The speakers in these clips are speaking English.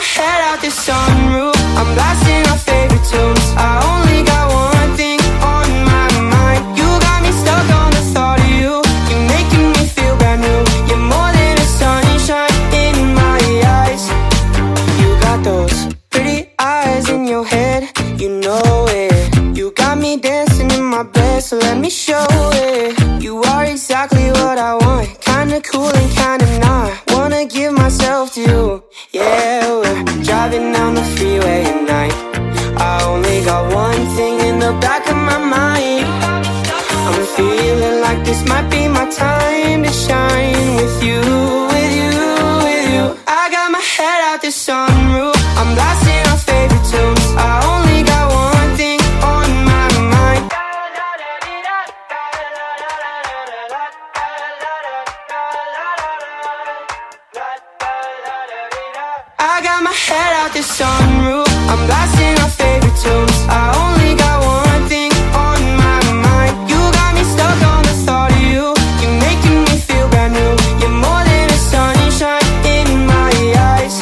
my head out the sunroof. I'm blasting our favorite tunes. I only got one thing on my mind. You got me stuck on the thought of you. You're making me feel brand new. You're more than a sunshine in my eyes. You got those pretty eyes in your head. You know it. You got me dancing in my bed, so let me show it. You are exactly what I want. Kinda cool and kinda not. Wanna give myself to you. Driving down the freeway head out the sunroof. I'm blasting our favorite tunes. I only got one thing on my mind. You got me stuck on the thought of you. You're making me feel brand new. You're more than a sunshine in my eyes.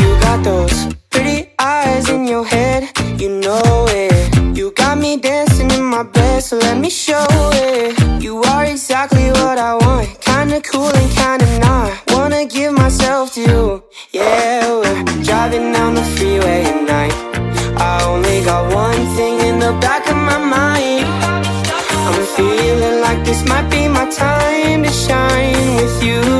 You got those pretty eyes in your head. You know it. You got me dancing in my bed So let me show it. You are exactly what I want. Kinda cool and kinda not. Wanna give myself to you. Yeah, we're driving down the freeway at night. I only got one thing in the back of my mind. I'm feeling like this might be my time to shine with you.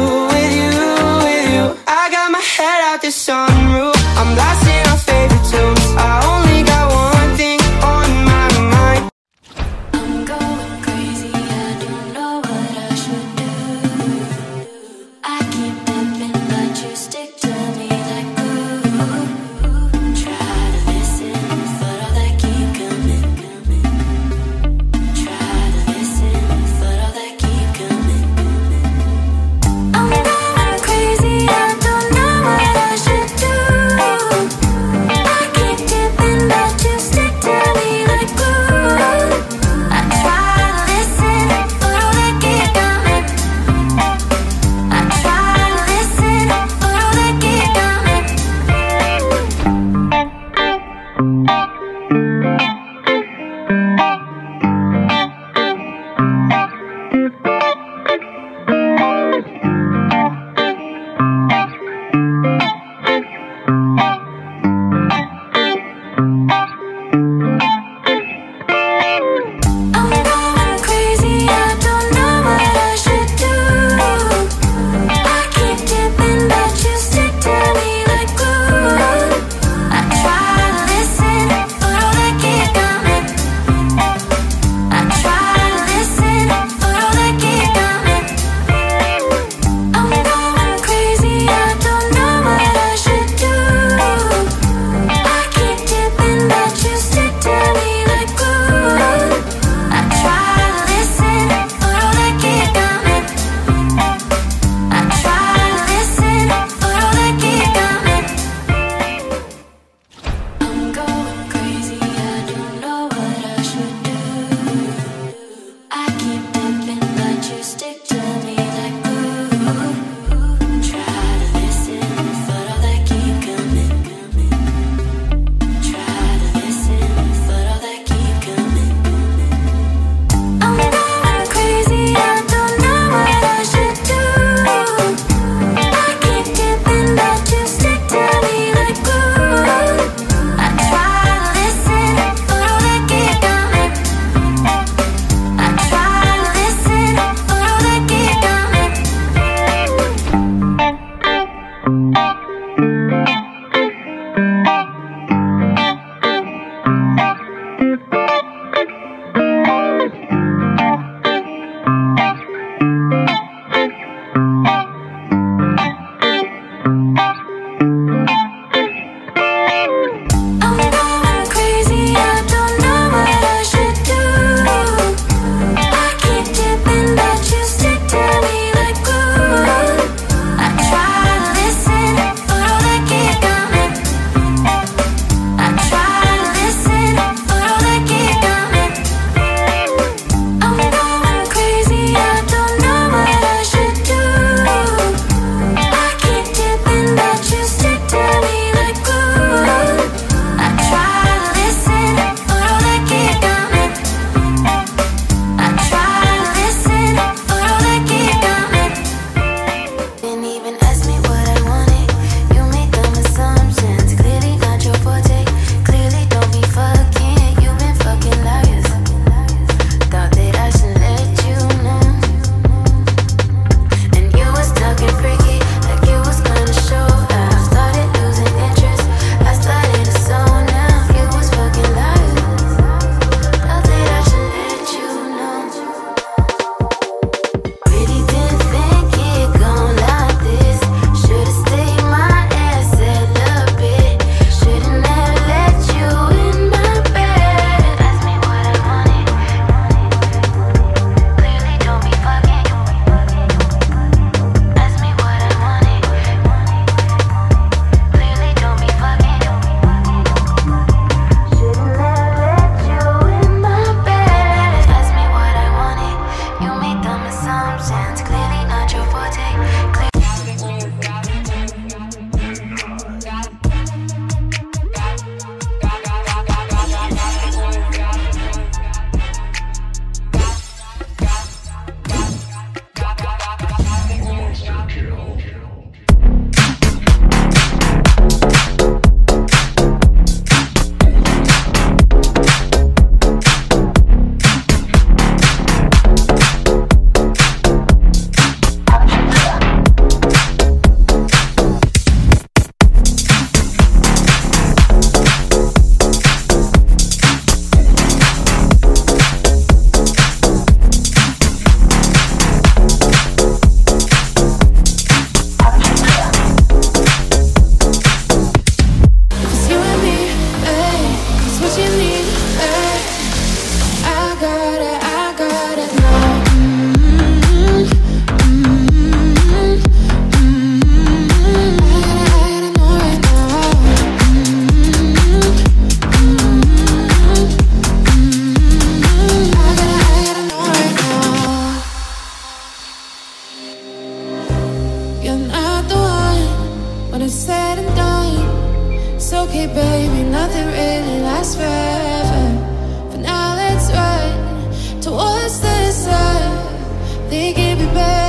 it's said and done, it's okay, baby. Nothing really lasts forever. For now, let's run towards the sun. They it'd better.